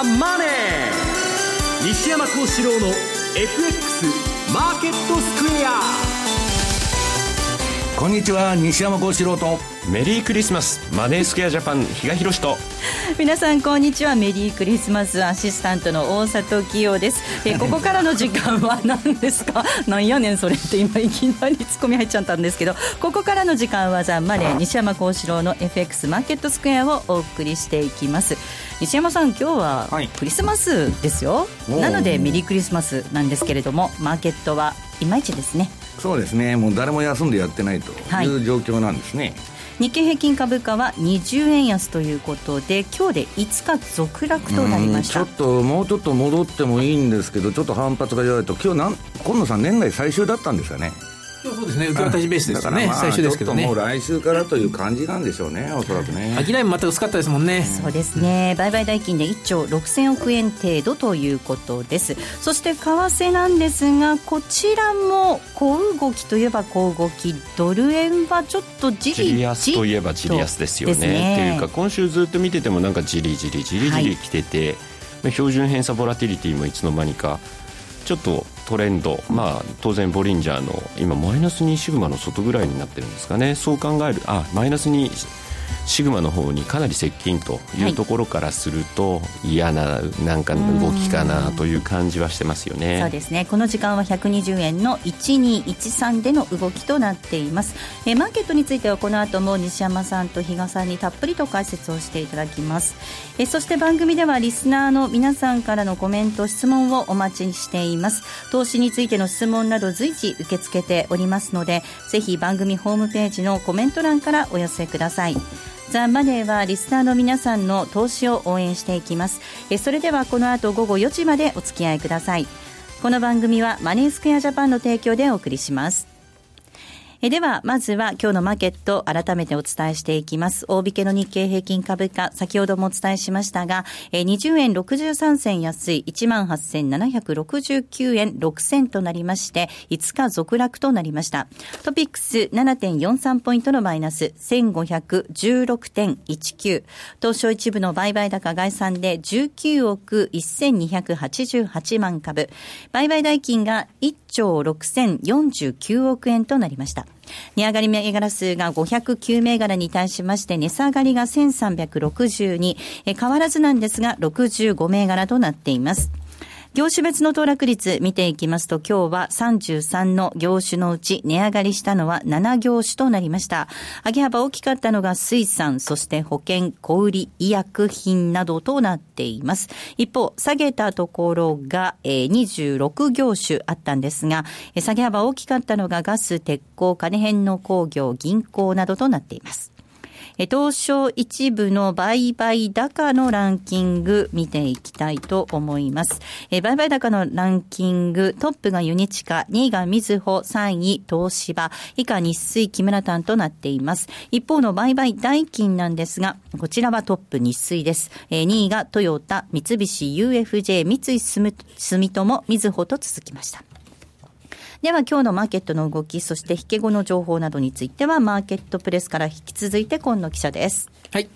ザ・マネー」西山幸四郎の FX マーケットスクエアこんにちは西山幸四郎と。メリークリスマス。マネースクエアジャパン比嘉宏と。皆さんこんにちは。メリークリスマスアシスタントの大里清です。え ここからの時間は何ですか？なんやねんそれ。って今いきなりツッコミ入っちゃったんですけど。ここからの時間はザ・マネー西山幸四郎の FX マーケットスクエアをお送りしていきます西山さん今日はクリスマスですよ、はい、なのでメリークリスマスなんですけれどもマーケットはいまいちですね。そうですね。もう誰も休んでやってないという状況なんですね、はい日経平均株価は20円安ということで今日で5日続落となりました。ちょっともうちょっと戻ってもいいんですけどちょっと反発が弱いと今日なん今野さん年内最終だったんですよねそうですね、受け渡しベースですからね、まあ、最初ですけどね。もう来週からという感じなんでしょうね、おそらくね。商いもまた薄かったですもんね。そうですね、売買代金で1兆6000億円程度ということです。そして為替なんですが、こちらも小動きといえば小動き、ドル円はちょっとじりじり安といえばじり安ですよね。ねっていうか、今週ずっと見てても、なんかじりじりじりじりきてて、はい、標準偏差ボラティリティもいつの間にか。ちょっとトレンド、まあ、当然ボリンジャーの今マイナス2シグマの外ぐらいになってるんですかね。そう考えるあマイナス2シグマの方にかなり接近というところからすると、はい、嫌ななんか動きかなという感じはしてますよね。そうですね。この時間は120円の1213での動きとなっています。えマーケットについてはこの後も西山さんと比嘉さんにたっぷりと解説をしていただきます。えそして番組ではリスナーの皆さんからのコメント質問をお待ちしています。投資についての質問など随時受け付けておりますのでぜひ番組ホームページのコメント欄からお寄せくださいザ・マネーはリスナーの皆さんの投資を応援していきます。えそれではこの後午後4時までお付き合いください。この番組はマネースクエアジャパンの提供でお送りします。えでは、まずは今日のマーケット、改めてお伝えしていきます。大引けの日経平均株価、先ほどもお伝えしましたが、え20円63銭安い18,769円6銭となりまして、5日続落となりました。トピックス7.43ポイントのマイナス、1516.19。東証一部の売買高概算で19億1288万株。売買代金が1兆6049億円となりました。値上がり銘柄数が509銘柄に対しまして、値下がりが1362、え変わらずなんですが、65銘柄となっています。業種別の騰落率見ていきますと、今日は33の業種のうち値上がりしたのは7業種となりました。上げ幅大きかったのが水産、そして保険、小売、医薬品などとなっています。一方、下げたところが、えー、26業種あったんですが、下げ幅大きかったのがガス、鉄鋼、金編の工業、銀行などとなっています。東証一部の売買高のランキング見ていきたいと思います。え売買高のランキング、トップがユニチカ、2位がみずほ、3位東芝、以下日水木村丹となっています。一方の売買代金なんですが、こちらはトップ日水です。え2位がトヨタ、三菱 UFJ、三井住友、みずほと続きました。では今日のマーケットの動き、そして引け後の情報などについては、マーケットプレスから引き続いて今野記者です。はい。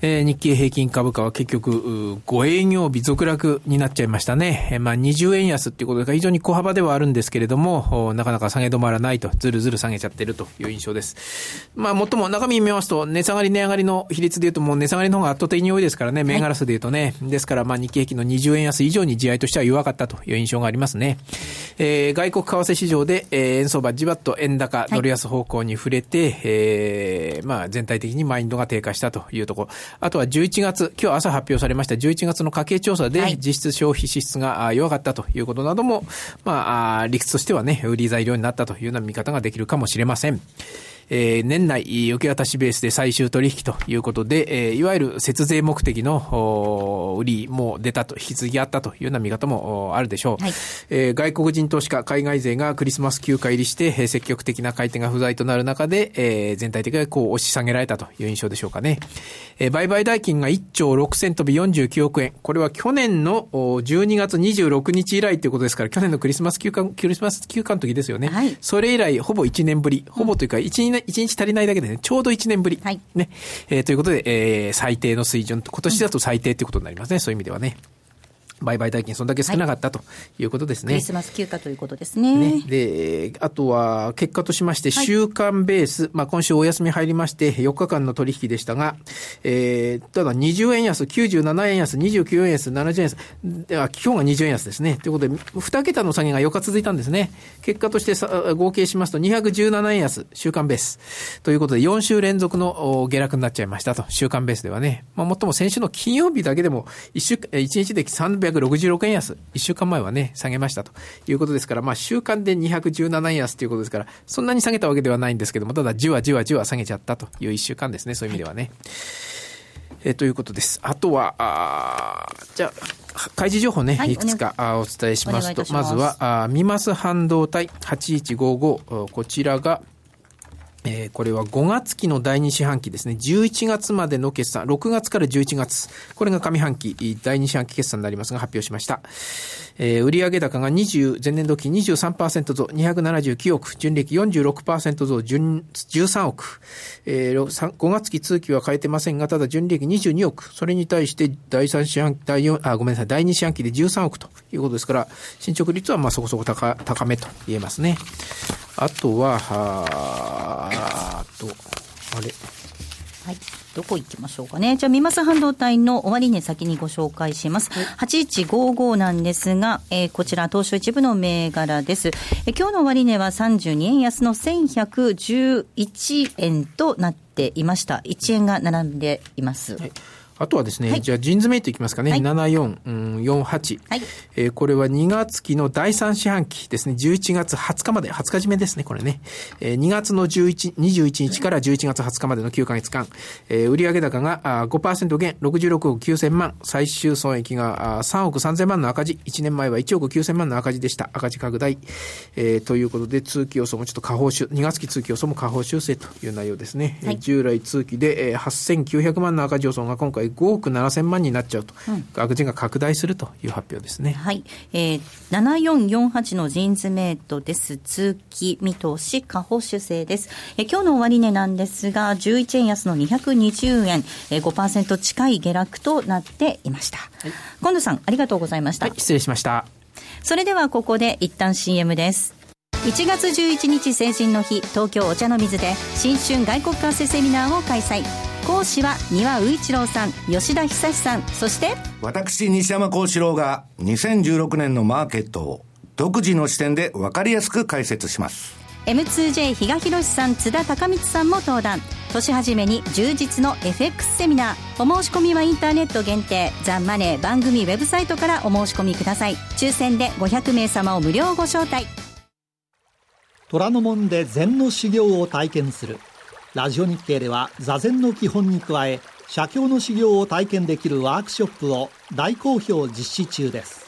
えー、日経平均株価は結局、5営業日続落になっちゃいましたね。えー、まあ、20円安っていうことが非常に小幅ではあるんですけれども、なかなか下げ止まらないと、ずるずる下げちゃってるという印象です。まあ、もっとも中身見ますと、値下がり値上がりの比率で言うと、もう値下がりの方が圧倒的に多いですからね、銘柄数で言うとね。はい、ですから、まあ、日経平均の20円安以上に地合いとしては弱かったという印象がありますね。えー、外国為替市場で、えー、円相場じわっと円高、ドル安方向に触れて、はい、えー、まあ、全体的にマインドが低下したというところ。あとは11月、今日朝発表されました11月の家計調査で、実質消費支出が弱かったということなども、まあ、理屈としてはね、売り材料になったというような見方ができるかもしれません。えー、年内受け渡しベースで最終取引ということで、えー、いわゆる節税目的の売りも出たと、引き継ぎあったというような見方もあるでしょう。はい、えー、外国人投資家、海外勢がクリスマス休暇入りして、積極的な買い手が不在となる中で、えー、全体的にこう押し下げられたという印象でしょうかね。えー、売買代金が1兆6000飛び49億円。これは去年の12月26日以来ということですから、去年のクリスマス休暇、クリスマス休暇の時ですよね。はい、それ以来、ほぼ1年ぶり、ほぼというか1、1日足りないだけでね、ちょうど1年ぶり。はい。ね。えー、ということで、えー、最低の水準と、今年だと最低ということになりますね、そういう意味ではね。売買代金そんだけ少なかったということですね。クリスマス休暇ということですね。ねで、あとは結果としまして、週間ベース、はい、まあ今週お休み入りまして、4日間の取引でしたが、えー、ただ20円安、97円安、29円安、70円安、では今日が20円安ですね。ということで、2桁の下げが4日続いたんですね。結果としてさ合計しますと217円安、週間ベース。ということで、4週連続の下落になっちゃいましたと、週間ベースではね。まあ、もっとも先週の金曜日だけでも、1週、1日で300 366円安、1週間前はね、下げましたと。いうことですから、まあ、週間で217円安ということですから、そんなに下げたわけではないんですけども、ただ、じわじわじわ下げちゃったと。いう1週間ですね、そういう意味ではね。えということです。あとは、あじゃあ、開示情報ね、はい、いくつかお伝えしますと、ままずは、あミマス半導体8155、こちらが、えー、これは5月期の第2四半期ですね。11月までの決算、6月から11月。これが上半期、第2四半期決算になりますが発表しました。えー、売上高が20、前年度期23%増、279億、純利益46%増、13億。えー、5月期通期は変えてませんが、ただ純利益22億。それに対して第3四半期、第4、あ、ごめんなさい、第2四半期で13億ということですから、進捗率はまあそこそこ高、高めと言えますね。あとは、あと、あれ。はい。どこ行きましょうかね。じゃあ、ミマス半導体の終値先にご紹介します。8155なんですが、えー、こちら、東証一部の銘柄です。えー、今日の終値は32円安の1111円となっていました。1円が並んでいます。はいあとはですね、はい、じゃあ、ジンズメイトいきますかね。はい、7448。はい、えー、これは2月期の第3四半期ですね。11月20日まで、20日締めですね、これね。えー、2月の11、21日から11月20日までの9ヶ月間、えー、売上高があ5%減、66億9000万、最終損益があ3億3000万の赤字、1年前は1億9000万の赤字でした。赤字拡大。えー、ということで、通期予想もちょっと下方修、2月期通期予想も下方修正という内容ですね。はい、従来通期で、えー、8900万の赤字予想が今回5億7000万になっちゃうと、うん、赤字が拡大するという発表ですね。はい。えー、7448のジーンズメイトです。通期見通し、下方修正です。えー、今日の終値なんですが、11円安の220円、えー、5%近い下落となっていました。はい、近藤さん、ありがとうございました。はい、失礼しました。それではここで一旦 CM です。1月11日成人の日東京お茶の水で新春外国為替セミナーを開催講師は丹羽宇一郎さん吉田久さんそして私西山幸四郎が2016年のマーケットを独自の視点で分かりやすく解説します。M2J 比嘉宏さん津田孝光さんも登壇。年始めに充実の FX セミナー。お申し込みはインターネット限定。ザ・マネー番組ウェブサイトからお申し込みください。抽選で500名様を無料ご招待。虎ノ門で禅の修行を体験するラジオ日経では座禅の基本に加え写経の修行を体験できるワークショップを大好評実施中です。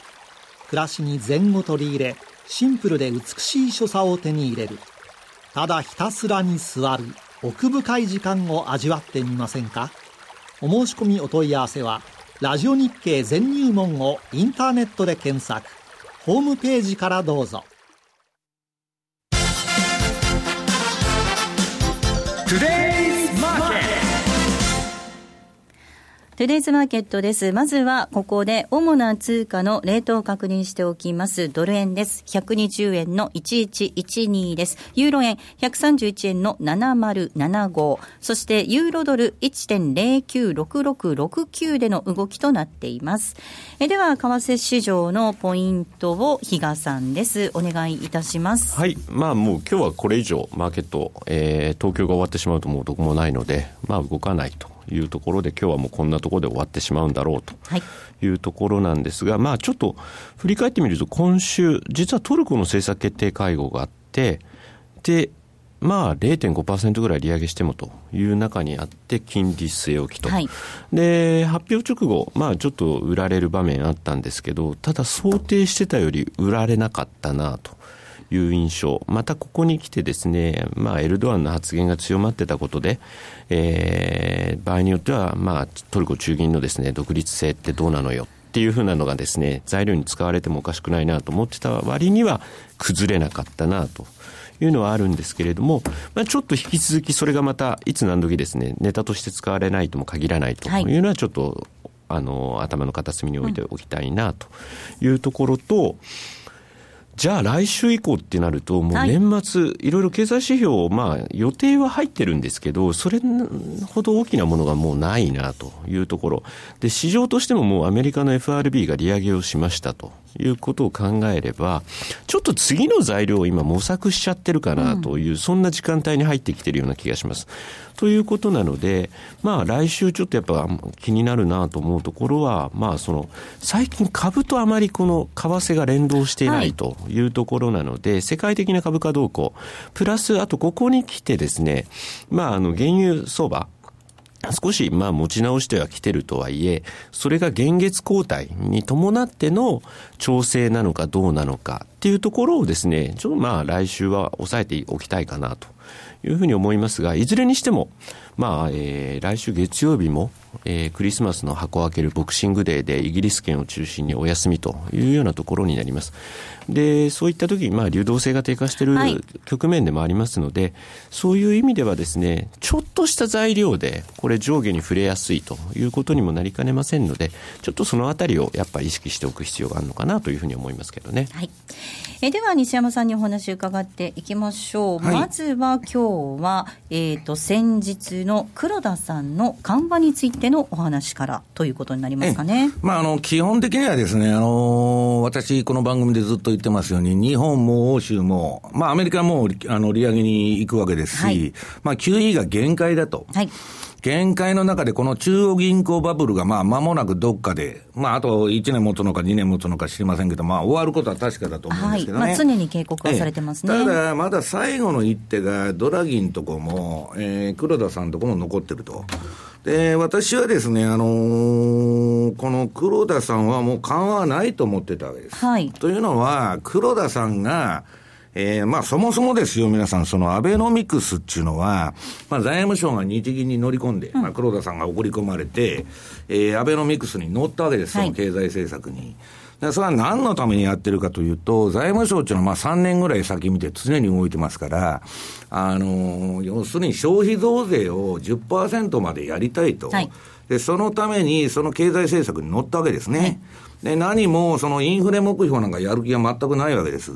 暮らしに禅を取り入れシンプルで美しい所作を手に入れる。ただひたすらに座る奥深い時間を味わってみませんか？お申し込みお問い合わせはラジオ日経全入門をインターネットで検索。ホームページからどうぞ。Today トゥデイズマーケットです。まずは、ここで、主な通貨のレートを確認しておきます。ドル円です。120円の1112です。ユーロ円、131円の7075。そして、ユーロドル1.096669での動きとなっています。えでは、為替市場のポイントを、比嘉さんです。お願いいたします。はい。まあ、もう今日はこれ以上、マーケット、えー、東京が終わってしまうともうどこもないので、まあ、動かないと。いうところで今日はもうこんなところで終わってしまうんだろうとい。うところなんですが、はい、まあちょっと振り返ってみると今週実はトルコの政策決定会合があってでまあ0.5%ぐらい利上げしてもという中にあって金利据え置きと、はい、で発表直後、まあ、ちょっと売られる場面あったんですけどただ想定してたより売られなかったなという印象。またここに来てですね、まあ、エルドアンの発言が強まってたことで、えー、場合によっては、まあ、トルコ中銀のですね、独立性ってどうなのよ？っていうふうなのがですね、材料に使われてもおかしくないなと思ってた割には崩れなかったなと。いうのはあるんですけれども、まあ、ちょっと引き続きそれがまたいつ何時ですね、ネタとして使われないとも限らないというのはちょっとあの、頭の片隅に置いておきたいなというところと、じゃあ来週以降ってなると、もう年末、はい、いろいろ経済指標、まあ予定は入ってるんですけど、それほど大きなものがもうないなというところ。で、市場としてももうアメリカの FRB が利上げをしましたということを考えれば、ちょっと次の材料を今模索しちゃってるかなという、うん、そんな時間帯に入ってきてるような気がします。ということなので、まあ来週ちょっとやっぱ気になるなと思うところは、まあその、最近株とあまりこの為替が連動していないというところなので、はい、世界的な株価動向、プラスあとここに来てですね、まああの原油相場、少し、まあ、持ち直してはきてるとはいえ、それが現月交代に伴っての調整なのかどうなのかっていうところをですね、ちょっとまあ、来週は抑えておきたいかなというふうに思いますが、いずれにしても、まあ、えー、来週月曜日も、えー、クリスマスの箱を開けるボクシングデーでイギリス圏を中心にお休みというようなところになります。で、そういった時、まあ、流動性が低下している局面でもありますので、はい、そういう意味ではですね、ちょっとした材料で、これ上下に触れやすいということにもなりかねませんので、ちょっとそのあたりをやっぱり意識しておく必要があるのかなというふうに思いますけどね。はい。えでは、西山さんにお話伺っていきましょう。はい、まずは今日は、えっ、ー、と、先日の黒田さんの緩和についてのお話からということになりますかね。まあ、あの、基本的にはですね、あの、私、この番組でずっと言ってますように、日本も欧州も、まあ、アメリカも、あの、利上げに行くわけですし、はい、まあ、QE が限界だと。はい。限界の中でこの中央銀行バブルがまあ間もなくどっかで、まああと1年持つのか2年持つのか知りませんけど、まあ終わることは確かだと思うんですけどね。はい、まあ、常に警告はされてますね。ただ、まだ最後の一手がドラギンとこも、えー、黒田さんとこも残ってると。で、私はですね、あのー、この黒田さんはもう緩和はないと思ってたわけです。はい。というのは、黒田さんが、えー、まあそもそもですよ、皆さん、そのアベノミクスっていうのは、まあ財務省が日銀に乗り込んで、うん、まあ黒田さんが送り込まれて、えー、アベノミクスに乗ったわけです、その経済政策に。でそれは何のためにやってるかというと、財務省っていうのはまあ3年ぐらい先見て常に動いてますから、あの、要するに消費増税を10%までやりたいと。はい、で、そのためにその経済政策に乗ったわけですね。はいで、何も、そのインフレ目標なんかやる気が全くないわけです。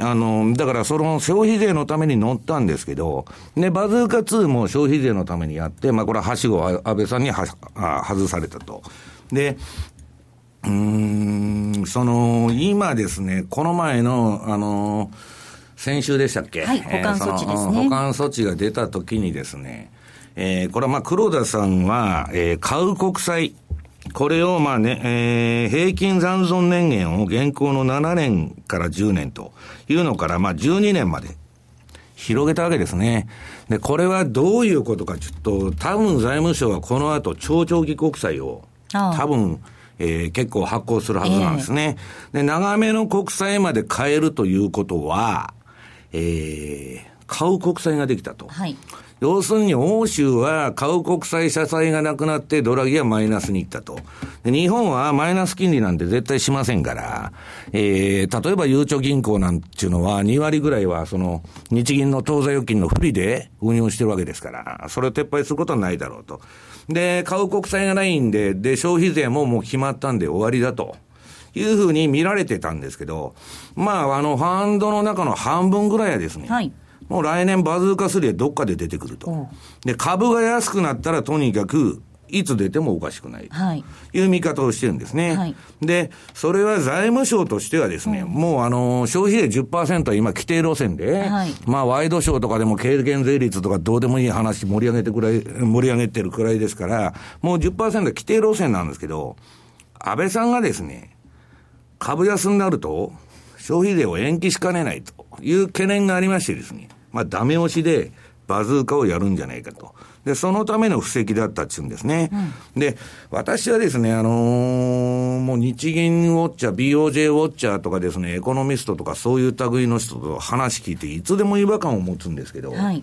あの、だからその消費税のために乗ったんですけど、で、バズーカ2も消費税のためにやって、まあこれははしご安倍さんにはあ外されたと。で、うん、その、今ですね、この前の、あの、先週でしたっけ？はい、保管措置ですね。保管措置が出た時にですね、えー、これはまあ黒田さんは、えー、買う国債、これをまあね、えー、平均残存年限を現行の7年から10年というのから、まあ12年まで広げたわけですね。で、これはどういうことか、ちょっと、多分財務省はこの後、超長期国債を、多分、えー、結構発行するはずなんですね。えー、で、長めの国債まで買えるということは、えー、買う国債ができたと。はい。要するに欧州は買う国債社債がなくなってドラギはマイナスに行ったと。日本はマイナス金利なんて絶対しませんから、えー、例えばゆうちょ銀行なんていうのは2割ぐらいはその日銀の当座預金の不利で運用してるわけですから、それを撤廃することはないだろうと。で、買う国債がないんで、で、消費税ももう決まったんで終わりだと。いうふうに見られてたんですけど、まあ、あの、ファンドの中の半分ぐらいはですね、はい、もう来年バズーカ3でどっかで出てくると。で、株が安くなったらとにかく、いつ出てもおかしくない。はい。いう見方をしてるんですね。はい。で、それは財務省としてはですね、うん、もうあの、消費税10%は今規定路線で、はい。まあワイドショーとかでも軽減税率とかどうでもいい話盛り上げてくらい、盛り上げてるくらいですから、もう10%は規定路線なんですけど、安倍さんがですね、株安になると、消費税を延期しかねないという懸念がありましてですね、まあ、ダメ押しでバズーカをやるんじゃないかと。で、そのための布石だったっちゅうんですね。うん、で、私はですね、あのー、もう日銀ウォッチャー、BOJ ウォッチャーとかですね、エコノミストとかそういう類の人と話聞いて、いつでも違和感を持つんですけど、はい、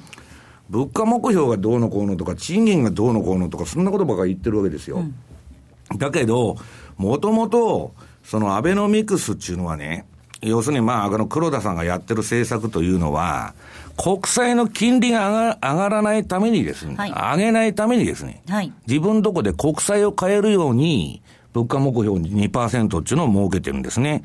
物価目標がどうのこうのとか、賃金がどうのこうのとか、そんなことばかり言ってるわけですよ。うん、だけど、もともと、そのアベノミクスっていうのはね、要するにまあ、あの黒田さんがやってる政策というのは、国債の金利が上が上がらないためにですね、はい、上げないためにですね、はい、自分とこで国債を買えるように、物価目標に2%っていうのを設けてるんですね。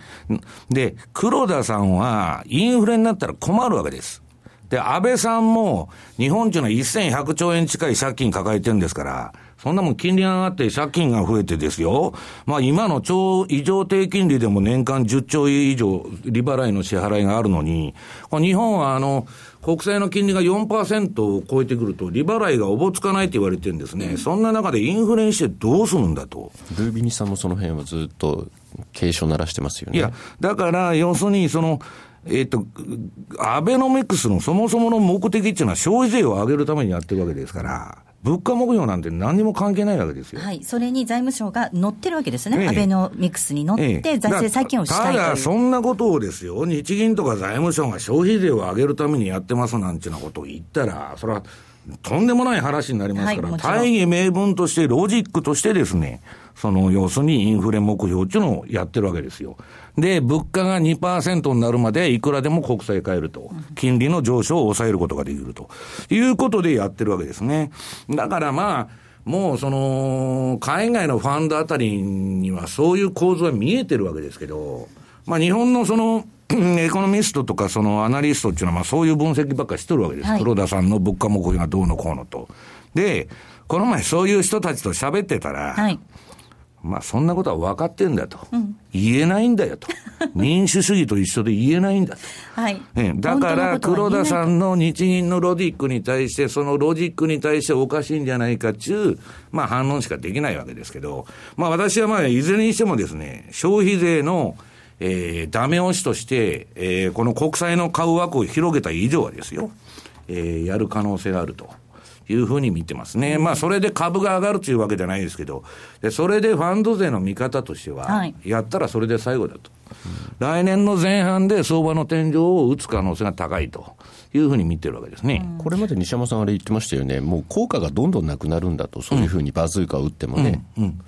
で、黒田さんはインフレになったら困るわけです。で、安倍さんも日本っていうのは1100兆円近い借金抱えてるんですから、そんなもん金利が上がって借金が増えてですよ。まあ今の超異常低金利でも年間10兆円以上利払いの支払いがあるのに、日本はあの、国債の金利が4%を超えてくると、利払いがおぼつかないと言われてるんですね、そんな中でインフレにしてどうするんだと。ルービニさんもその辺はずっと警鐘鳴らしてますよね。いや、だから、要するに、その、えっ、と、アベノミクスのそもそもの目的っていうのは消費税を上げるためにやってるわけですから、物価目標なんて何にも関係ないわけですよ。はい。それに財務省が乗ってるわけですね。ええ、アベノミクスに乗って財政再建をしたいただ、そんなことをですよ、日銀とか財務省が消費税を上げるためにやってますなんていうようなことを言ったら、それは、とんでもない話になりますから、はい、大義名分として、ロジックとしてですね、その、要するにインフレ目標っていうのをやってるわけですよ。で、物価が2%になるまでいくらでも国債買えると。金利の上昇を抑えることができると。いうことでやってるわけですね。だからまあ、もうその、海外のファンドあたりにはそういう構図は見えてるわけですけど、まあ日本のその、エコノミストとかそのアナリストっていうのはまあそういう分析ばっかりしてるわけです。はい、黒田さんの物価目標がどうのこうのと。で、この前そういう人たちと喋ってたら、はいまあそんなことは分かってんだと。うん、言えないんだよと。民主主義と一緒で言えないんだと。はい。だから黒田さんの日銀のロジックに対して、そのロジックに対しておかしいんじゃないかっちゅう、まあ反論しかできないわけですけど、まあ私はまあいずれにしてもですね、消費税のえー、ダメ押しとして、えー、この国債の買う枠を広げた以上はですよ、えー、やる可能性があると。いうふうに見てますね。まあ、それで株が上がるというわけじゃないですけど、でそれでファンド税の見方としては、やったらそれで最後だと。来年の前半で相場の天井を打つ可能性が高いというふうに見てるわけですね、これまで西山さん、あれ言ってましたよね、もう効果がどんどんなくなるんだと、そういうふうにバズーカを打ってもね。うんうん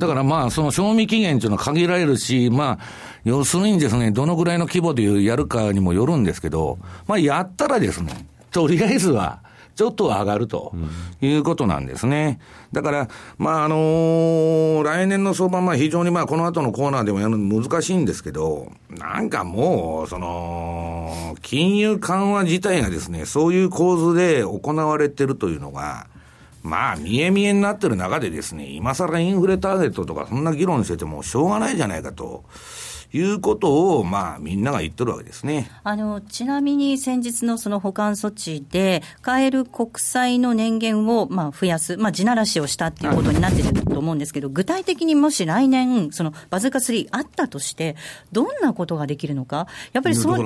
だからまあ、その賞味期限というのは限られるし、まあ、要するにですね、どのぐらいの規模でやるかにもよるんですけど、まあ、やったらですね、とりあえずは、ちょっと上がるということなんですね。だから、まあ、あのー、来年の相場、まあ、非常にまあ、この後のコーナーでもやるの難しいんですけど、なんかもう、その、金融緩和自体がですね、そういう構図で行われてるというのが、まあ、見え見えになってる中でですね、今更インフレターゲットとかそんな議論しててもしょうがないじゃないかと。いうことを、まあ、みんなが言ってるわけですね。あの、ちなみに先日のその保管措置で、買える国債の年限を、まあ、増やす、まあ、地ならしをしたっていうことになってると思うんですけど、具体的にもし来年、そのバズーカ3あったとして、どんなことができるのか、やっぱりその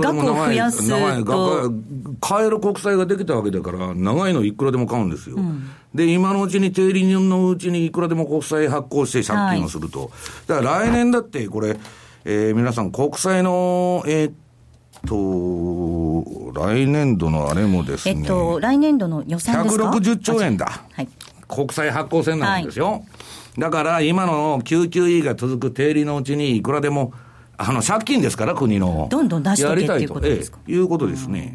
額を増やすと。買える国債ができたわけだから、長いのいくらでも買うんですよ。うんで、今のうちに定理のうちにいくらでも国債発行して借金をすると。はい、だから来年だってこれ、えー、皆さん国債の、えー、っと、来年度のあれもですね。えっと、来年度の予算ですか ?160 兆円だ。はい。国債発行船なんですよ。はい、だから今の QQE が続く定理のうちにいくらでも、あの、借金ですから、国の。どんどん出していけっていうことですか、ええ、いうことですね。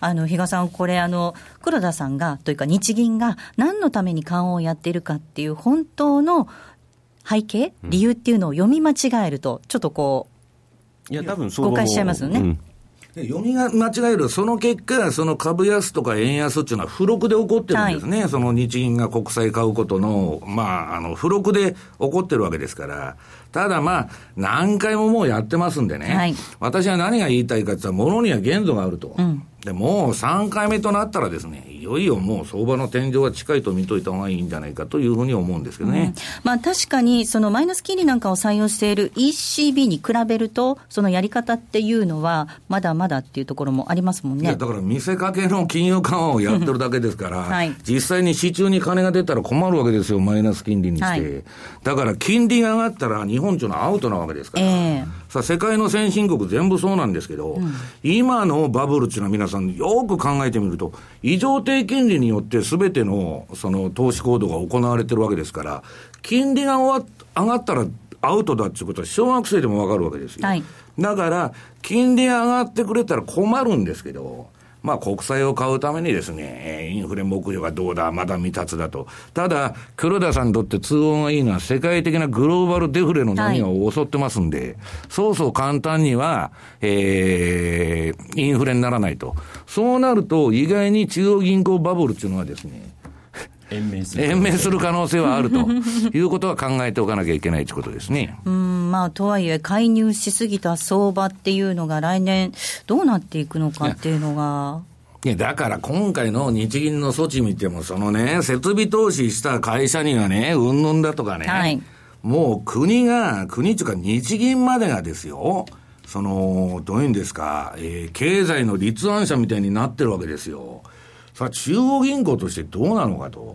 あの、比嘉さん、これ、あの、黒田さんが、というか日銀が何のために緩和をやっているかっていう、本当の背景、理由っていうのを読み間違えると、ちょっとこう、いや、多分そう誤解しちゃいますよね。うん読みが間違える、その結果、その株安とか円安っていうのは付録で起こってるんですね、はい、その日銀が国債買うことの、まあ、あの付録で起こってるわけですから、ただまあ、何回ももうやってますんでね、はい、私は何が言いたいかって言ったら、ものには限度があると。うんで、もう3回目となったらですね、いよいよもう相場の天井は近いと見といた方がいいんじゃないかというふうに思うんですけどね。うん、まあ確かに、そのマイナス金利なんかを採用している ECB に比べると、そのやり方っていうのは、まだまだっていうところもありますもんね。だから見せかけの金融緩和をやってるだけですから、はい、実際に市中に金が出たら困るわけですよ、マイナス金利にして。はい、だから金利が上がったら日本っていうのはアウトなわけですから。えーさあ、世界の先進国全部そうなんですけど、うん、今のバブルっていうのは皆さんよく考えてみると、異常低金利によってすべてのその投資行動が行われてるわけですから、金利が上がったらアウトだっていうことは小学生でもわかるわけですよ。はいだから、金利上がってくれたら困るんですけど、まあ国債を買うためにですね、えーインフレ目標がどうだ、まだ未達だと。ただ、黒田さんにとって通音がいいのは世界的なグローバルデフレの波が襲ってますんで、そうそう簡単には、えー、インフレにならないと。そうなると、意外に中央銀行バブルっていうのはですね、延命する延命する可能性はあるということは考えておかなきゃいけないということですね。うん、まあ、とはいえ、介入しすぎた相場っていうのが来年どうなっていくのかっていうのが。いや、だから今回の日銀の措置見ても、そのね、設備投資した会社にはね、うんぬんだとかね、はいもう国が、国っていうか日銀までがですよ、その、どういうんですか、えー経済の立案者みたいになってるわけですよ。さあ、中央銀行としてどうなのかと。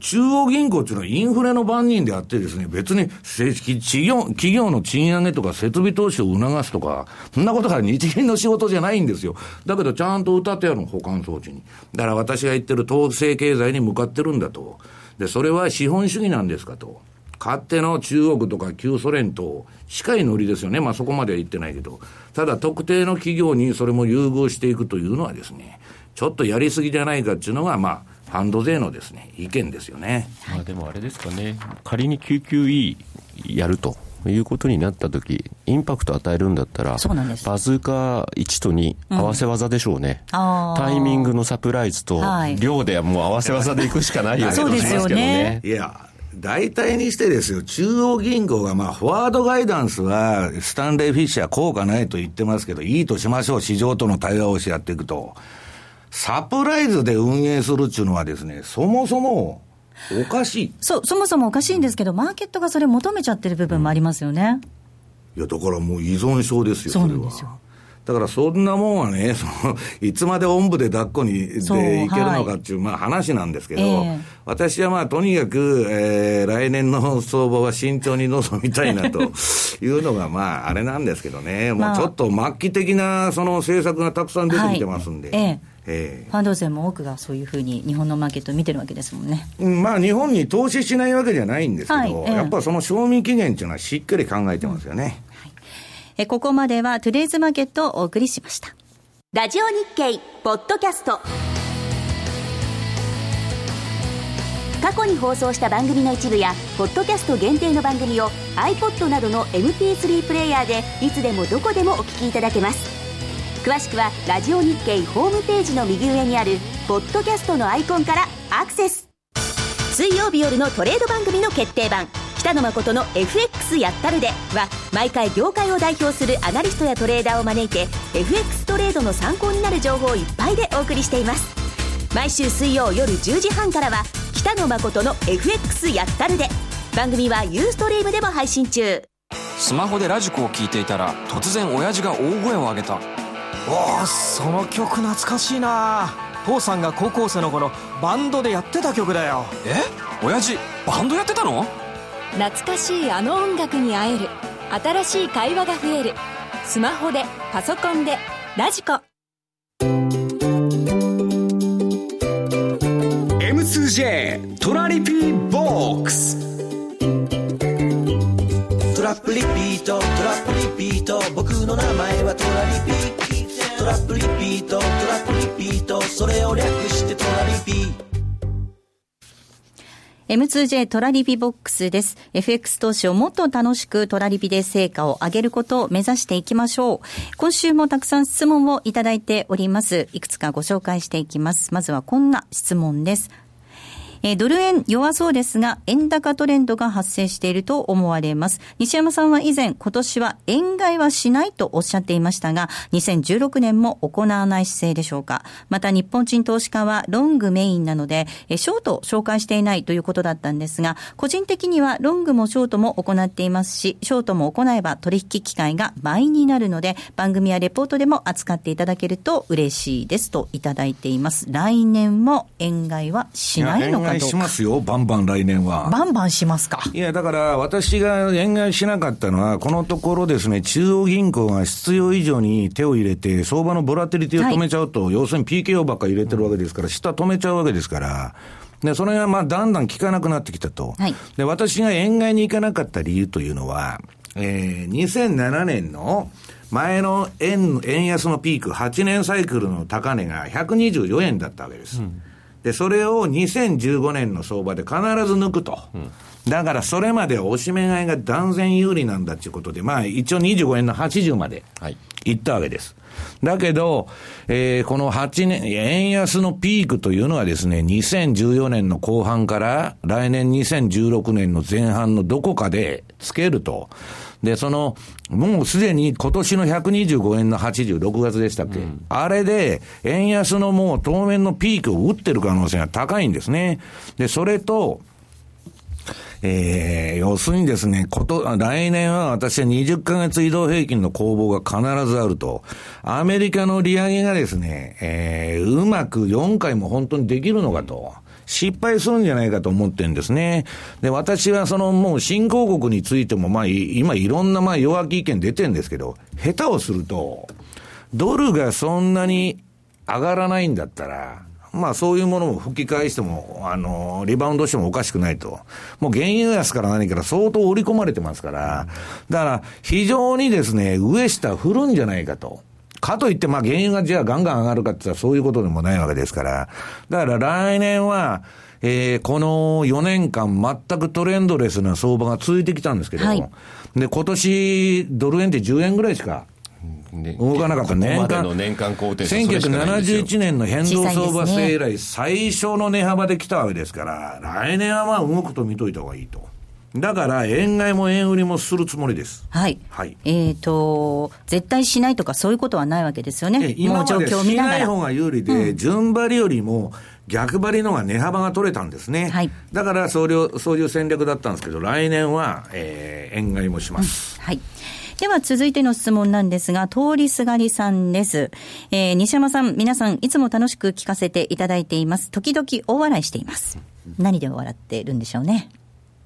中央銀行っていうのはインフレの番人であってですね、別に正式企業、企業の賃上げとか設備投資を促すとか、そんなことが日銀の仕事じゃないんですよ。だけどちゃんと歌ってあるの、保管装置に。だから私が言ってる統制経済に向かってるんだと。で、それは資本主義なんですかと。勝手の中国とか旧ソ連と近いノリですよね。まあそこまでは言ってないけど。ただ特定の企業にそれも優遇していくというのはですね、ちょっとやりすぎじゃないかっていうのが、まあ、ファンド税のですね、意見ですよね。まあでもあれですかね、仮に QQE やるということになったとき、インパクト与えるんだったら、そうなんです。バズーカ1と2、合わせ技でしょうね、あー。タイミングのサプライズとはい、量ではもう合わせ技でいくしかないような気がしますけどそうですよね。ね。いや、大体にしてですよ、中央銀行が、まあ、フォワードガイダンスは、スタンレー・フィッシャー効果ないと言ってますけど、いいとしましょう、市場との対話をしやっていくと。サプライズで運営するっていうのはですね、そもそも、おかしい。そう、そもそもおかしいんですけど、マーケットがそれ求めちゃってる部分もありますよね。いや、だからもう依存症ですよ、それは。だからそんなもんはね、その、いつまでおんぶで抱っこに、でいけるのかっていう、まあ話なんですけど、ええ。私はまあとにかく、えー、来年の相場は慎重に臨みたいなと いうのが、まああれなんですけどね、もまあ。うちょっと末期的なその政策がたくさん出てきてますんで、はい。えええファンド税も多くがそういうふうに日本のマーケットを見てるわけですもんね。えうんまあ日本に投資しないわけじゃないんですけど、はいええやっぱその賞味期限っていうのはしっかり考えてますよね。えここまではトゥデイズマーケットをお送りしました。ラジオ日経ポッドキャスト過去に放送した番組の一部やポッドキャスト限定の番組を iPod などの MP3 プレイヤーでいつでもどこでもお聞きいただけます詳しくはラジオ日経ホームページの右上にあるポッドキャストのアイコンからアクセス。水曜日夜のトレード番組の決定版。北野誠の FX やったるでは毎回業界を代表するアナリストやトレーダーを招いて FX トレードの参考になる情報をいっぱいでお送りしています。毎週水曜夜10時半からは北野誠の FX やったるで。番組はユーストリームでも配信中。スマホでラジコを聞いていたら突然親父が大声を上げた。おおその曲懐かしいな。父さんが高校生の頃バンドでやってた曲だよ。え？親父バンドやってたの？懐かしいあの音楽に会える。新しい会話が増える。スマホでパソコンで。ラジコ。M2J トラリピーボックス。トラップリピートトラップリピート。僕の名前はトラリピトトラップリピートトラップリピートそれを略してトラリピ M2J トラリピボックスです。FX 投資をもっと楽しくトラリピで成果を上げることを目指していきましょう。今週もたくさん質問をいただいております。いくつかご紹介していきます。まずはこんな質問です。えードル円弱そうですが、円高トレンドが発生していると思われます。西山さんは以前、今年は円買いはしないとおっしゃっていましたが、2016年も行わない姿勢でしょうか。また日本人投資家はロングメインなので、えーショートを紹介していないということだったんですが、個人的にはロングもショートも行っていますし、ショートも行えば取引機会が倍になるので、番組やレポートでも扱っていただけると嬉しいですといただいています。来年も円買いはしないのかどうか。円買いしますよ、バンバン来年は。バンバンしますか？いや、だから私が円買いしなかったのは、このところですね、中央銀行が必要以上に手を入れて、相場のボラテリティを止めちゃうと、要するに PKO ばっかり入れてるわけですから、下止めちゃうわけですから、で、それがまあだんだん効かなくなってきたと。はいで、私が円買いに行かなかった理由というのは、えー、2007年の前の円、円安のピーク、8年サイクルの高値が124円だったわけです。で、それを2015年の相場で必ず抜くと。だからそれまでは押し目買いが断然有利なんだっていうことで、まあ一応25円の80まではい行ったわけです。だけど、えーこの8年、円安のピークというのはですね、2014年の後半から来年2016年の前半のどこかでつけると。で、その、もうすでに今年の125円の80、6月でしたっけ、あれで、円安のもう当面のピークを打ってる可能性が高いんですね。で、それと、えー、要するにですね、こと、来年は私は20ヶ月移動平均の攻防が必ずあると。アメリカの利上げがですね、えー、うまく4回も本当にできるのかと。失敗するんじゃないかと思ってんですね。で、私はそのもう新興国についても、まあ、今いろんなまあ弱気意見出てるんですけど、下手をすると、ドルがそんなに上がらないんだったら、まあそういうものを吹き返しても、あの、リバウンドしてもおかしくないと。もう原油安から何から相当織り込まれてますから、だから非常にですね、上下振るんじゃないかと。かといって、まあ原油がじゃあガンガン上がるかって言ったらそういうことでもないわけですから。だから来年は、えーこの4年間全くトレンドレスな相場が続いてきたんですけど、はい。で、今年ドル円って10円ぐらいしかね。動かなかった。年間までの年間高点差それしかないんですよ1971年の変動相場制以来、最小の値幅で来たわけですから、来年はまあ動くと見といた方がいいと。だから、円買いも円売りもするつもりです。はい。はいえっ、と、絶対しないとかそういうことはないわけですよね。も今までしない方が有利で、順張りよりも逆張りのが値幅が取れたんですね。はいだからそういう、そういう戦略だったんですけど、来年は、えー円買いもします。はい。では続いての質問なんですが、通りすがりさんです。えー西山さん、皆さん、いつも楽しく聞かせていただいています。時々大笑いしています。何で笑っているんでしょうね。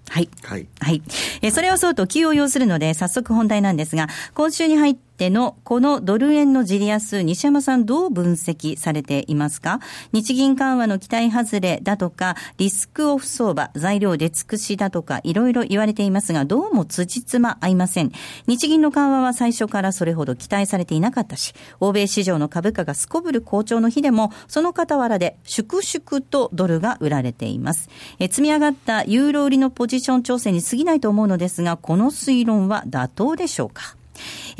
はい。はい。はい。えーそれはそうと気を要するので、早速本題なんですが、今週に入ってのこのドル円のジリ安、西山さんどう分析されていますか？日銀緩和の期待外れだとか、リスクオフ相場、材料出尽くしだとか、いろいろ言われていますが、どうも辻褄合いません。日銀の緩和は最初からそれほど期待されていなかったし、欧米市場の株価がすこぶる好調の日でも、その傍らで粛々とドルが売られています。え積み上がったユーロ売りのポジション調整に過ぎないと思うのですが、この推論は妥当でしょうか？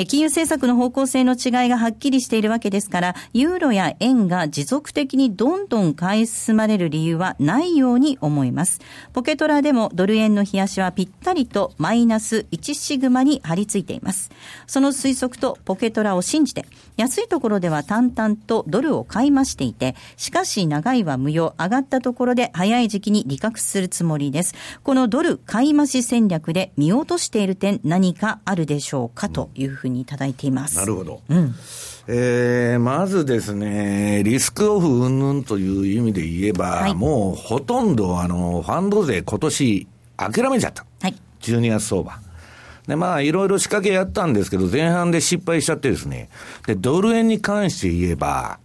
金融政策の方向性の違いがはっきりしているわけですから、ユーロや円が持続的にどんどん買い進まれる理由はないように思います。ポケトラでもドル円の冷やしはぴったりとマイナス1シグマに張り付いています。その推測とポケトラを信じて、安いところでは淡々とドルを買い増していて、しかし長いは無用、上がったところで早い時期に利確するつもりです。このドル買い増し戦略で見落としている点何かあるでしょうかというふうにいただいています。なるほど。うん。えー、まずですね、リスクオフ云々という意味で言えば、はいもうほとんどあの、ファンド税今年諦めちゃった。はい。12月相場。で、まあ、いろいろ仕掛けやったんですけど、前半で失敗しちゃってですね。で、ドル円に関して言えば、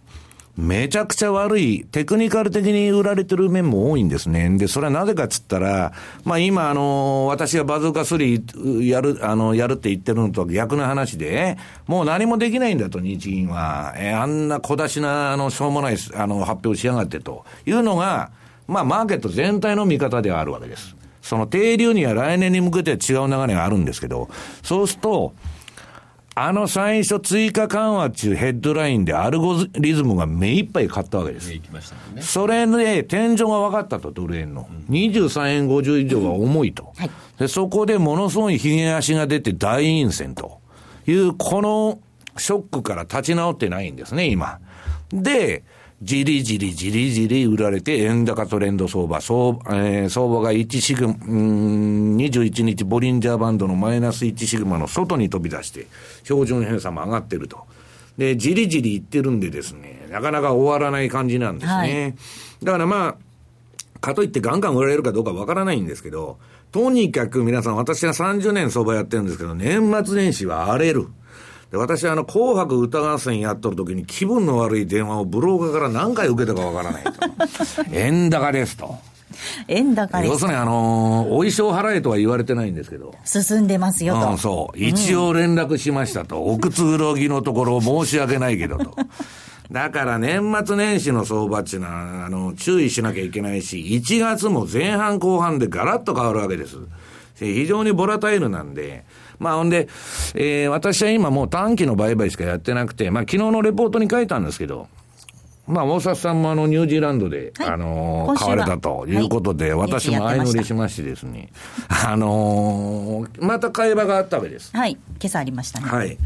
めちゃくちゃ悪い、テクニカル的に売られてる面も多いんですね。で、それはなぜかっつったら、まあ今、あの、私がバズーカ3やる、あの、やるって言ってるのと逆の話で、もう何もできないんだと、日銀は。えあんな小出しな、あの、しょうもない、あの、発表しやがってというのが、まあ、マーケット全体の見方ではあるわけです。その定流には来年に向けて違う流れがあるんですけど、そうすると、あの最初追加緩和っていうヘッドラインでアルゴリズムが目いっぱい買ったわけです。ねそれで天井が分かったと、ドル円の。23円50以上は重いと。で、そこでものすごいひげ足が出て大陰線という、このショックから立ち直ってないんですね、今。で、じりじりじりじり売られて、円高トレンド相場、相,、えー相場が1シグマ、うーん、21日ボリンジャーバンドのマイナス1シグマの外に飛び出して、標準偏差も上がってると。で、じりじりいってるんでですね、なかなか終わらない感じなんですね。はいだからまあ、かといってガンガン売られるかどうかわからないんですけど、とにかく皆さん、私は30年相場やってるんですけど、年末年始は荒れる。で私はあの、紅白歌合戦やっとる時に気分の悪い電話をブローカーから何回受けたかわからないと。円高ですと。円高です。要するに、あのーお衣装払えとは言われてないんですけど。進んでますよと。うん、そう。一応連絡しましたと。おくつぐろぎのところ申し訳ないけどと。だから年末年始の相場っていうのは、あの、注意しなきゃいけないし、1月も前半後半でガラッと変わるわけです。非常にボラタイルなんで、まあほんで、えー私は今もう短期の売買しかやってなくて、まあ昨日のレポートに書いたんですけど、まあ、大札さんもあの、ニュージーランドで、はいあのー買われたということで、はい私も相乗りしましてですね、あのーまた買い場があったわけです。はい。今朝ありましたね。はい。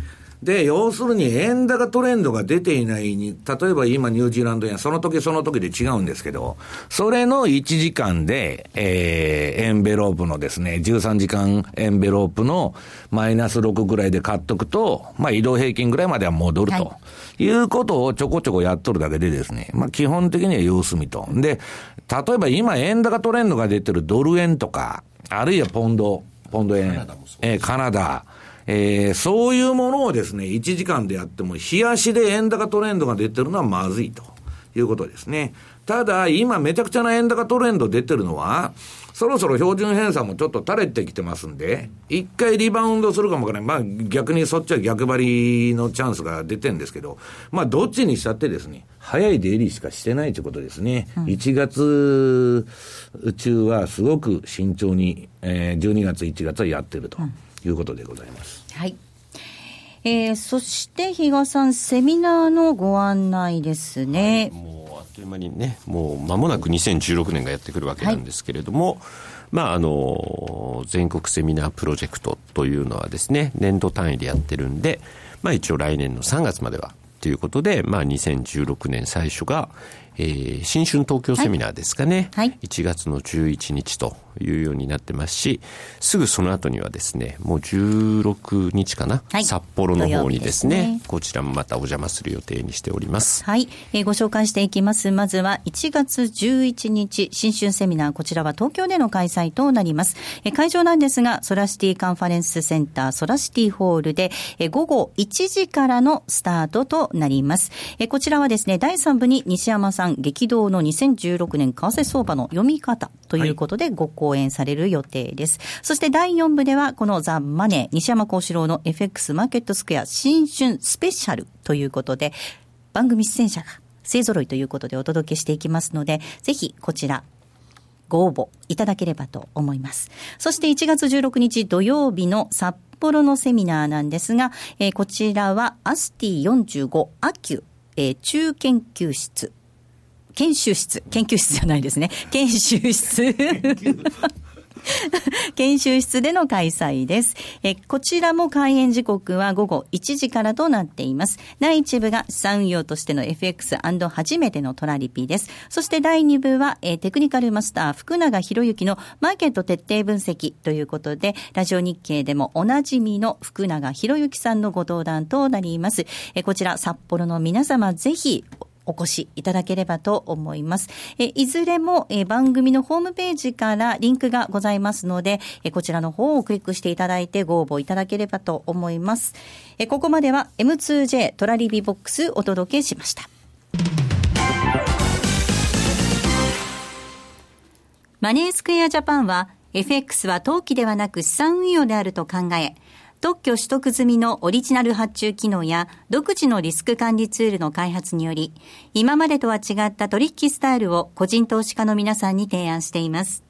で、要するに円高トレンドが出ていないに、例えば今ニュージーランド円、その時その時で違うんですけど、それの1時間で、えー、エンベロープのですね、13時間エンベロープのマイナス6ぐらいで買っとくと、まあ移動平均ぐらいまでは戻ると。、はいうことをちょこちょこやっとるだけでですね、まあ基本的には様子見と。で、例えば今円高トレンドが出てるドル円とか、あるいはポンド、ポンド円、えーカナダ、えーそういうものをですね、1時間でやっても、冷やしで円高トレンドが出てるのはまずいということですね。ただ、今めちゃくちゃな円高トレンド出てるのは、そろそろ標準偏差もちょっと垂れてきてますんで、一回リバウンドするかもわからない。まあ逆にそっちは逆張りのチャンスが出てるんですけど、まあどっちにしたってですね、早い出入りしかしてないということですね。1月中はすごく慎重に、えー12月、1月はやってるということでございます。はい。えー、そして、比嘉さん、セミナーのご案内ですね。もうあっという間にね、もう間もなく2016年がやってくるわけなんですけれども、まあ、あの、全国セミナープロジェクトというのはですね、年度単位でやってるんで、まあ一応来年の3月まではということで、まあ2016年最初が、えー新春東京セミナーですかね、はい1月の11日というようになってますし、すぐその後にはですね、もう16日かな、はい札幌の方にですねねこちらもまたお邪魔する予定にしております。はい、えーご紹介していきます。まずは1月11日、新春セミナー、こちらは東京での開催となります。えー会場なんですが、ソラシティカンファレンスセンター、ソラシティホールで、えー午後1時からのスタートとなります。えーこちらはですね、第3部に西山さん激動の2016年為替相場の読み方ということでご講演される予定です。そして第4部では、このザ・マネー、西山幸四郎の FX マーケットスクエア新春スペシャルということで、番組出演者が勢揃いということでお届けしていきますので、ぜひこちら、ご応募いただければと思います。そして1月16日土曜日の札幌のセミナーなんですが、えーこちらはアスティ45アキュ、えー中研究室。研修室。研究室じゃないですね。研修室。研修室での開催です。えーこちらも開演時刻は午後1時からとなっています。第1部が資産運用としての FX& 初めてのトラリピです。そして第2部は、えーテクニカルマスター福永博之のマーケット徹底分析ということで、ラジオ日経でもおなじみの福永博之さんのご登壇となります。えーこちら札幌の皆様ぜひお越しいただければと思います。えいずれもえ番組のホームページからリンクがございますので、えこちらの方をクリックしていただいてご応募いただければと思います。えここまでは M2J トラリビボックスお届けしました。マネースクエアジャパンは FX は投機ではなく資産運用であると考え、特許取得済みのオリジナル発注機能や独自のリスク管理ツールの開発により、今までとは違った取引スタイルを個人投資家の皆さんに提案しています。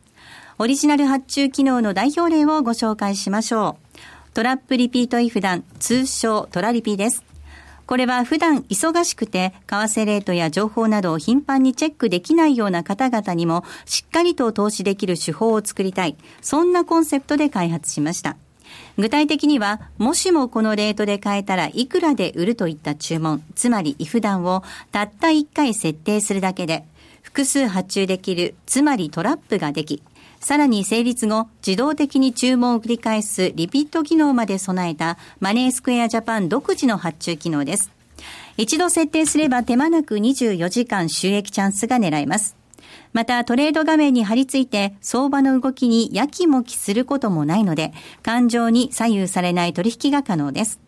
オリジナル発注機能の代表例をご紹介しましょう。トラップリピートイフダン、通称トラリピです。これは普段忙しくて、為替レートや情報などを頻繁にチェックできないような方々にも、しっかりと投資できる手法を作りたい。そんなコンセプトで開発しました。具体的には、もしもこのレートで買えたらいくらで売るといった注文、つまりイフダンをたった1回設定するだけで、複数発注できる、つまりトラップができ、さらに成立後、自動的に注文を繰り返すリピート機能まで備えたマネースクエアジャパン独自の発注機能です。一度設定すれば手間なく24時間収益チャンスが狙えます。またトレード画面に貼り付いて相場の動きにやきもきすることもないので、感情に左右されない取引が可能です。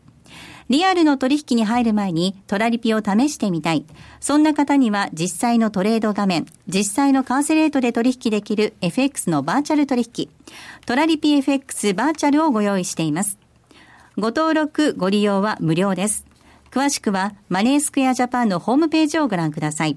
リアルの取引に入る前にトラリピを試してみたい。そんな方には実際のトレード画面、実際の為替レートで取引できる FX のバーチャル取引、トラリピ FX バーチャルをご用意しています。ご登録、ご利用は無料です。詳しくはマネースクエアジャパンのホームページをご覧ください。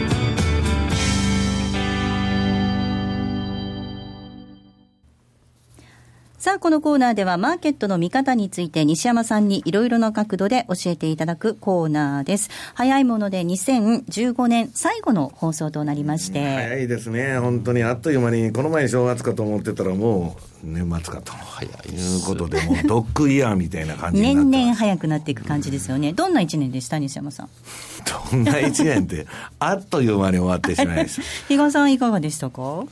さあ、このコーナーではマーケットの見方について西山さんにいろいろな角度で教えていただくコーナーです。早いもので2015年最後の放送となりまして。早いですね。本当にあっという間に、この前正月かと思ってたらもう年末かと。早い。いうことで、もうドッグイヤーみたいな感じ年々早くなっていく感じですよね。どんな一年でした？西山さん。どんな一年って、あっという間に終わってしまいました。比嘉さんいかがでしたか？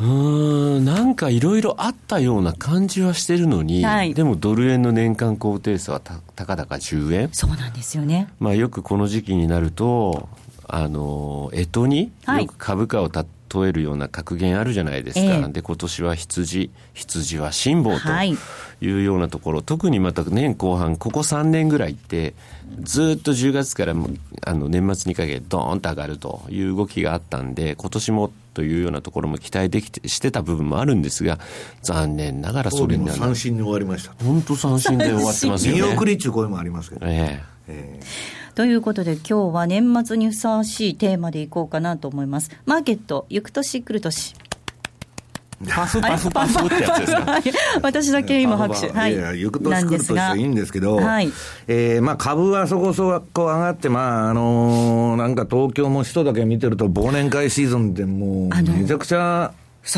うんなんかいろいろあったような感じはしてるのに、はい、でもドル円の年間高低差はたたかだか10円そうなんですよね、まあ、よくこの時期になるとあの干支によく株価を例えるような格言あるじゃないですか、えー、で今年は羊羊は辛抱とい。うようなところ、はい、特にまた年後半ここ3年ぐらいってずっと10月からあの年末にかけてドーンと上がるという動きがあったんで今年もというようなところも期待できてしてた部分もあるんですが、残念ながらそれには三振に終わりました。本当三振で終わってますよね。見送りっていう声もありますけど。ええー、ということで今日は年末にふさわしいテーマでいこうかなと思います。マーケット、行く年来る年。パフパフパフってやつですか？私だけ今拍手。はい。いや、行く年来る年はいいんですけど、はい、えー、まあ株はそこそこ上がって、まあ、あのー、なんか東京も人だけ見てると忘年会シーズンでもう、めちゃくちゃ、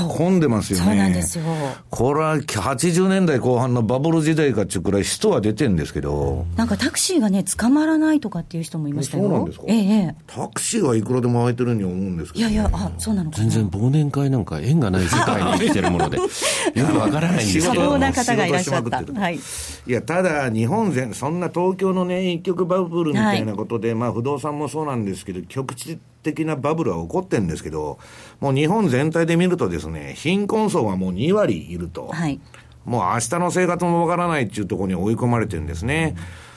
混んでますよね。そうなんですよ。これは80年代後半のバブル時代かっていうくらい人は出てるんですけど。なんかタクシーがね、捕まらないとかっていう人もいましたよ。そうなんですか？ええ。タクシーはいくらでも空いてるように思うんですけど、ね、いやいや、あ、そうなの全然忘年会なんか縁がない世界に生きてるもので、よくわからないんですけど。な方がいらっしゃった。はい。いや、ただ、日本全、そんな東京のね、一極バブルみたいなことで、はい、まあ不動産もそうなんですけど、局地的なバブルは起こってるんですけど、もう日本全体で見るとですね、貧困層はもう2割いると。はい、もう明日の生活もわからないっていうところに追い込まれてるんですね。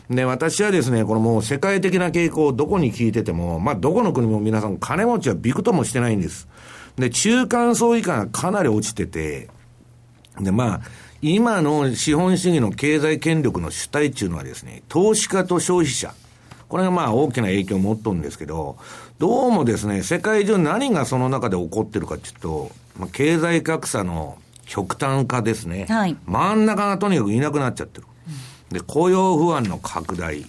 で、私はですね、このもう世界的な傾向をどこに聞いてても、まあどこの国も皆さん金持ちはびくともしてないんです。で、中間層以下がかなり落ちてて、で、まあ、今の資本主義の経済権力の主体っていうのはですね、投資家と消費者。これがまあ大きな影響を持っとるんですけど、どうもですね、世界中何がその中で起こってるかっていうと、まあ、経済格差の極端化ですね。はい、真ん中がとにかくいなくなっちゃってる。で、雇用不安の拡大、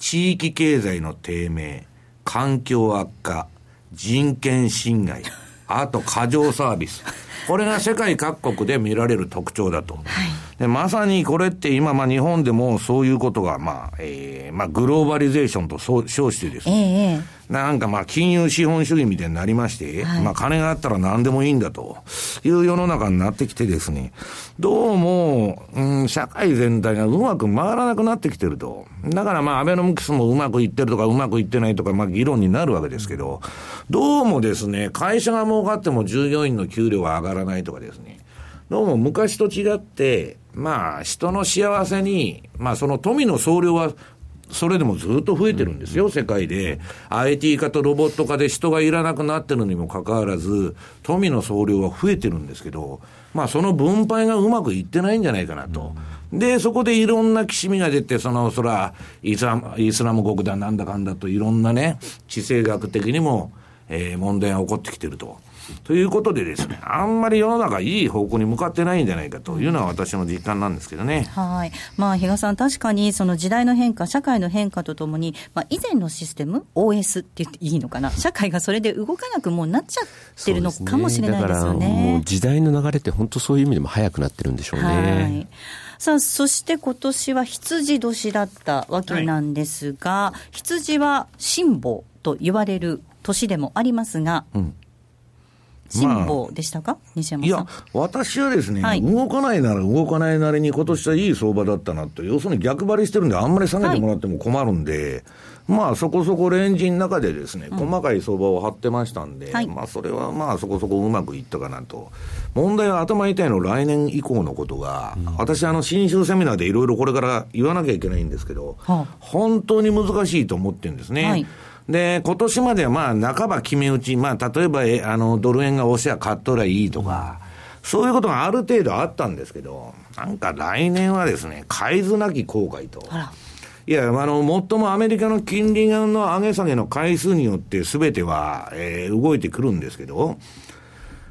地域経済の低迷、環境悪化、人権侵害、あと過剰サービス。これが世界各国で見られる特徴だと。はい、でまさにこれって今、まあ、日本でもそういうことが、まあえーまあ、グローバリゼーションと称してですね、えーなんかまあ金融資本主義みたいになりまして、はい、まあ金があったら何でもいいんだと。いう世の中になってきてですね、どうも、うん、社会全体がうまく回らなくなってきてると。だからまあアベノミクスもうまくいってるとかうまくいってないとか、まあ議論になるわけですけど、どうもですね、会社が儲かっても従業員の給料は上がらないとかですね、どうも昔と違って、まあ、人の幸せに、まあ、その富の総量はそれでもずっと増えてるんですよ、世界で。IT 化とロボット化で人がいらなくなってるにもかかわらず、富の総量は増えてるんですけど、まあその分配がうまくいってないんじゃないかなと。で、そこでいろんなきしみが出て、その、そら、イスラム、イスラム国だなんだかんだといろんなね、地政学的にも、えー、問題が起こってきてると。ということでですね、あんまり世の中いい方向に向かってないんじゃないかというのは私の実感なんですけどね。はい。まあ、比嘉さん、確かにその時代の変化、社会の変化とともに、まあ、以前のシステム、OS って言っていいのかな、社会がそれで動かなくもうなっちゃってるのかもしれないですよね。もう時代の流れって本当そういう意味でも早くなってるんでしょうね。はいさあ、そして今年は羊年だったわけなんですが、はい、羊は辛抱と言われる年でもありますが、うん辛抱でしたか、まあ、西山いや、私はですね、はい、動かないなら動かないなりに、今年はいい相場だったなと、要するに逆張りしてるんで、あんまり下げてもらっても困るんで、はい、まあそこそこレンジの中でですね、細かい相場を張ってましたんで、まあそれはまあそこそこうまくいったかなと。問題は頭痛いの来年以降のことが、うん、私、あの、新州セミナーでいろいろこれから言わなきゃいけないんですけど、はあ、本当に難しいと思ってるんですね。はいで、今年まではまあ、半ば決め打ち、まあ、例えば、え、あの、ドル円が押しゃ買っとりゃいいとか、そういうことがある程度あったんですけど、なんか来年はですね、海図なき後悔と。いや、あの、最もアメリカの金利の上げ下げの回数によって全ては、えー、動いてくるんですけど、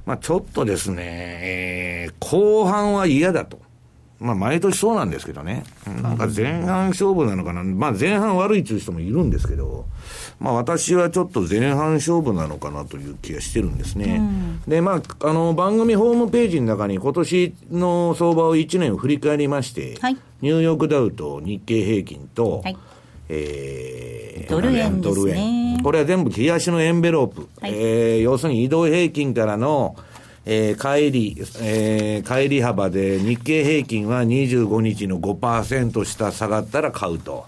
まあ、ちょっとですね、えー、後半は嫌だと。まあ、毎年そうなんですけどね。なんか前半勝負なのかな。まあ、前半悪いという人もいるんですけど、まあ、私はちょっと前半勝負なのかなという気がしてるんですね。うん、で、まあ、あの、番組ホームページの中に今年の相場を1年振り返りまして、はい、ニューヨークダウと日経平均と、はいえー、ドル円ですね。これは全部冷やしのエンベロープ。はい、えー、要するに移動平均からの、えー、帰り、えー、帰り幅で日経平均は25日の5%下下がったら買うと。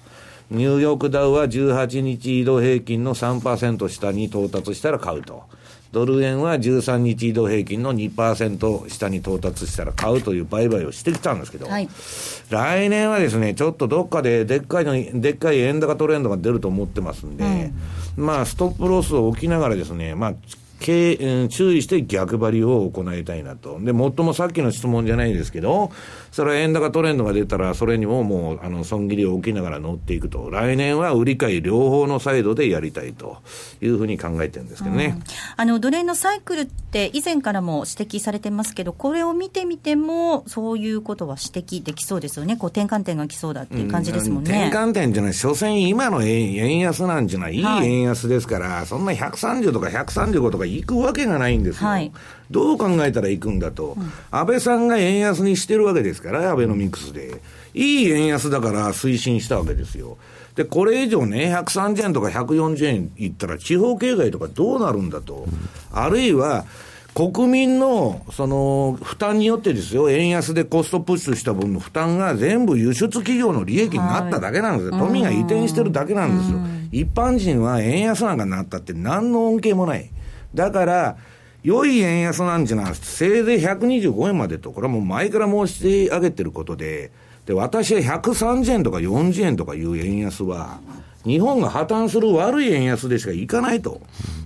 ニューヨークダウは18日移動平均の3%下に到達したら買うと。ドル円は13日移動平均の2%下に到達したら買うという売買をしてきたんですけど、はい、来年はですね、ちょっとどっかででっかいのでっかい円高トレンドが出ると思ってますんで、うん、まあ、ストップロスを置きながらですね、まあ、注意して逆張りを行いたいなと。で、もっともさっきの質問じゃないですけど、それは円高トレンドが出たら、それにももう、あの、損切りを置きながら乗っていくと。来年は売り買い両方のサイドでやりたいというふうに考えてるんですけどね。うん、あの、ドル円のサイクルって以前からも指摘されてますけど、これを見てみても、そういうことは指摘できそうですよね。こう、転換点が来そうだっていう感じですもんね。うん、転換点じゃない、所詮今の円安なんじゃない、いい円安ですから、はい、そんな130とか135とか行くわけがないんですよ。はい、どう考えたら行くんだと、うん、安倍さんが円安にしてるわけですから、アベノミクスで。いい円安だから推進したわけですよ。で、これ以上ね、130円とか140円いったら、地方経済とかどうなるんだと。うん、あるいは、国民の、その、負担によってですよ、円安でコストプッシュした分の負担が全部輸出企業の利益になっただけなんですよ。はい、富が移転してるだけなんですよ。一般人は円安なんかになったって何の恩恵もない。だから、良い円安なんじゃなくて、せいぜい125円までと、これはもう前から申し上げてることで、で、私は130円とか40円とかいう円安は、日本が破綻する悪い円安でしかいかないと。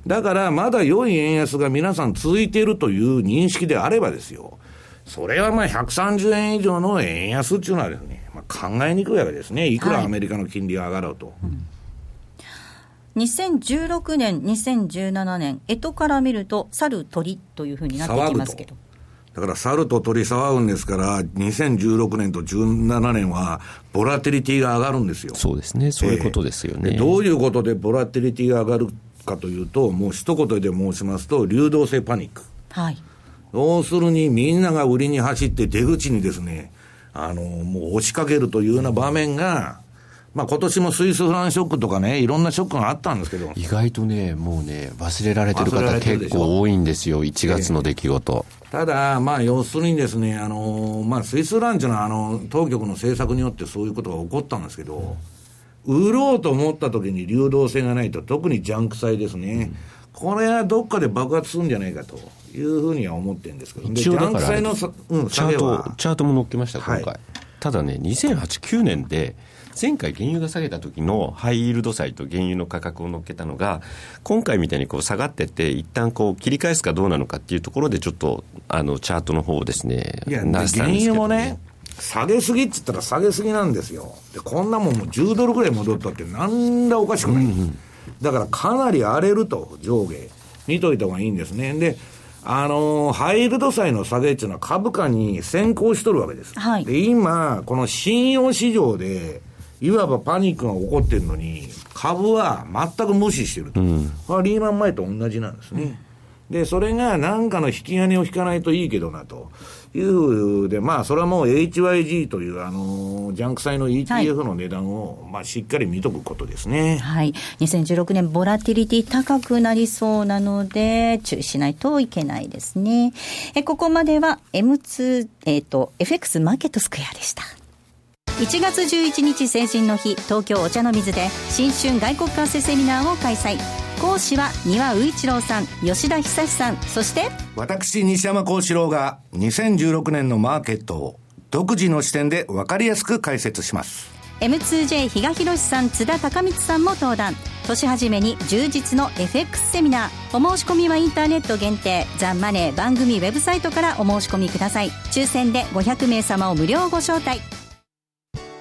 だから、まだ良い円安が皆さん続いているという認識であればですよ。それはまあ130円以上の円安っていうのはですね、まあ、考えにくいわけですね。いくらアメリカの金利が上がろうと。はい2016年、2017年、干支から見ると、猿、鳥というふうになっていきますけど。だから猿と鳥騒ぐんですから、2016年と17年は、ボラティリティが上がるんですよ。そうですね、そういうことですよね。えー、どういうことでボラティリティが上がるかというと、もう一言で申しますと、流動性パニック。はい。要するに、みんなが売りに走って出口にですね、あの、もう押しかけるというような場面が、まあ今年もスイスフランショックとかね、いろんなショックがあったんですけど。意外とね、もうね、忘れられてる方結構多いんですよ、1月の出来事。えー、ただ、まあ要するにですね、あの、まあスイスフランチのあの、当局の政策によってそういうことが起こったんですけど、売ろうと思った時に流動性がないと、特にジャンク債ですね。うんこれはどっかで爆発するんじゃないかというふうには思ってるんですけど、一応だから、チャート、チャートも載っけました、今回。はい、ただね、2008、9年で、前回原油が下げた時のハイイールド債と原油の価格を乗っけたのが、今回みたいにこう下がってって、一旦こう切り返すかどうなのかっていうところで、ちょっとあのチャートの方をですね、いや、原油もね、下げすぎっつったら下げすぎなんですよ。で、こんなもんもう10ドルぐらい戻ったってなんだおかしくない。うんうん、だからかなり荒れると、上下。見といた方がいいんですね。で、あのー、ハイルド債の下げっていうのは株価に先行しとるわけです。はい、で、今、この信用市場で、いわばパニックが起こってるのに、株は全く無視してると。うん、リーマン前と同じなんですね。うん、で、それが何かの引き金を引かないといいけどなと。いうで、まあ、それはもう HYG という、あの、ジャンク債の ETF の値段を、はい、まあ、しっかり見とくことですね。はい。2016年、ボラティリティ高くなりそうなので、注意しないといけないですね。え、ここまでは M2、えっ、ー、と、FX マーケットスクエアでした。1月11日成人の日東京お茶の水で新春外国為替セミナーを開催。講師は丹羽宇一郎さん吉田久さん。そして私西山幸四郎が2016年のマーケットを独自の視点で分かりやすく解説します。M2J 比嘉宏さん津田孝光さんも登壇。年始めに充実の FX セミナー。お申し込みはインターネット限定。ザ・マネー番組ウェブサイトからお申し込みください。抽選で500名様を無料ご招待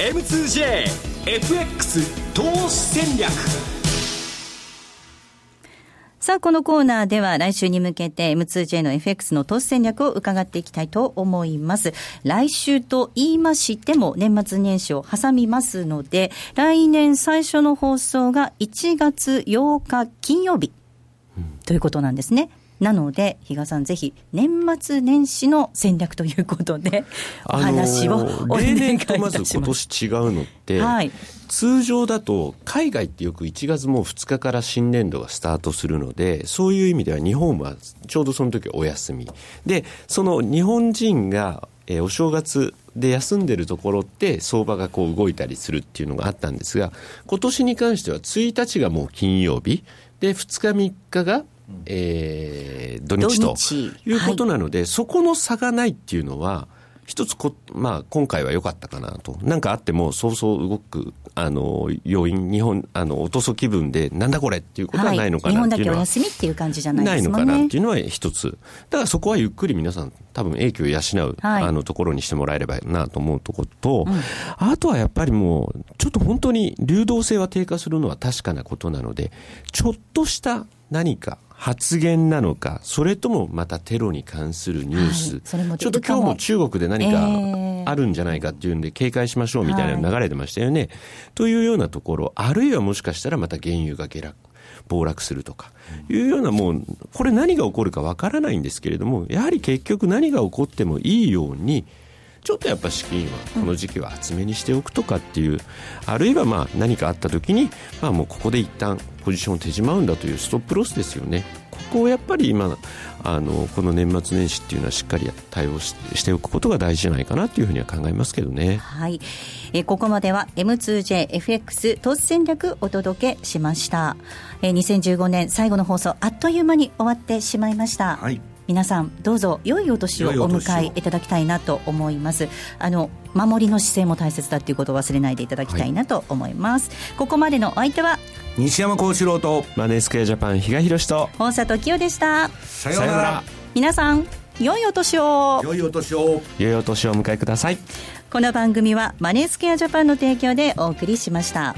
M2JFX 投資戦略さあ、このコーナーでは来週に向けて M2J の FX の投資戦略を伺っていきたいと思います。来週と言いましても年末年始を挟みますので、来年最初の放送が1月8日金曜日ということなんですね。なので、比嘉さん、ぜひ年末年始の戦略ということで、お話をお願いいたします。例年とまず今年違うのって、はい、通常だと海外ってよく1月もう2日から新年度がスタートするので、そういう意味では日本はちょうどその時お休み。で、その日本人がえー、お正月で休んでるところって相場がこう動いたりするっていうのがあったんですが今年に関しては1日がもう金曜日で2日3日がえー、土日ということなので、はい、そこの差がないっていうのは、一つこ、まあ、今回は良かったかなと。なんかあっても、そうそう動く、あの、要因、日本、あの、落とそ気分で、なんだこれっていうことはないのかなっていうのは、はい、日本だけお休みっていう感じじゃないですね。ないのかなっていうのは一つ。だからそこはゆっくり皆さん、多分影響を養う、はい、あの、ところにしてもらえればなと思うところと、うん、あとはやっぱりもう、ちょっと本当に流動性は低下するのは確かなことなので、ちょっとした何か、発言なのか、それともまたテロに関するニュース、はい、ちょっと今日も中国で何かあるんじゃないかっていうんで、警戒しましょうみたいな流れてましたよね。はい、というようなところ、あるいはもしかしたらまた原油が下落。暴落するとかいうようなもうこれ何が起こるかわからないんですけれどもやはり結局何が起こってもいいようにちょっとやっぱ資金はこの時期は厚めにしておくとかっていう、あるいはまあ何かあった時に、まあもうここで一旦ポジションを手締まうんだというストップロスですよね。ここをやっぱり今、あの、この年末年始っていうのはしっかり対応ししておくことが大事じゃないかなというふうには考えますけどね。はい。えここまでは M2JFX 投資戦略お届けしました。え2015年最後の放送、あっという間に終わってしまいました。はい。皆さんどうぞ良いお年をお迎えいただきたいなと思います。あの守りの姿勢も大切だということを忘れないでいただきたいなと思います、はい、ここまでのお相手は西山幸四郎とマネースクエアジャパン比嘉宏と。本里清でした。さようなら。皆さん良いお年を。良いお年を。良いお年をお迎えください。この番組はマネースクエアジャパンの提供でお送りしました。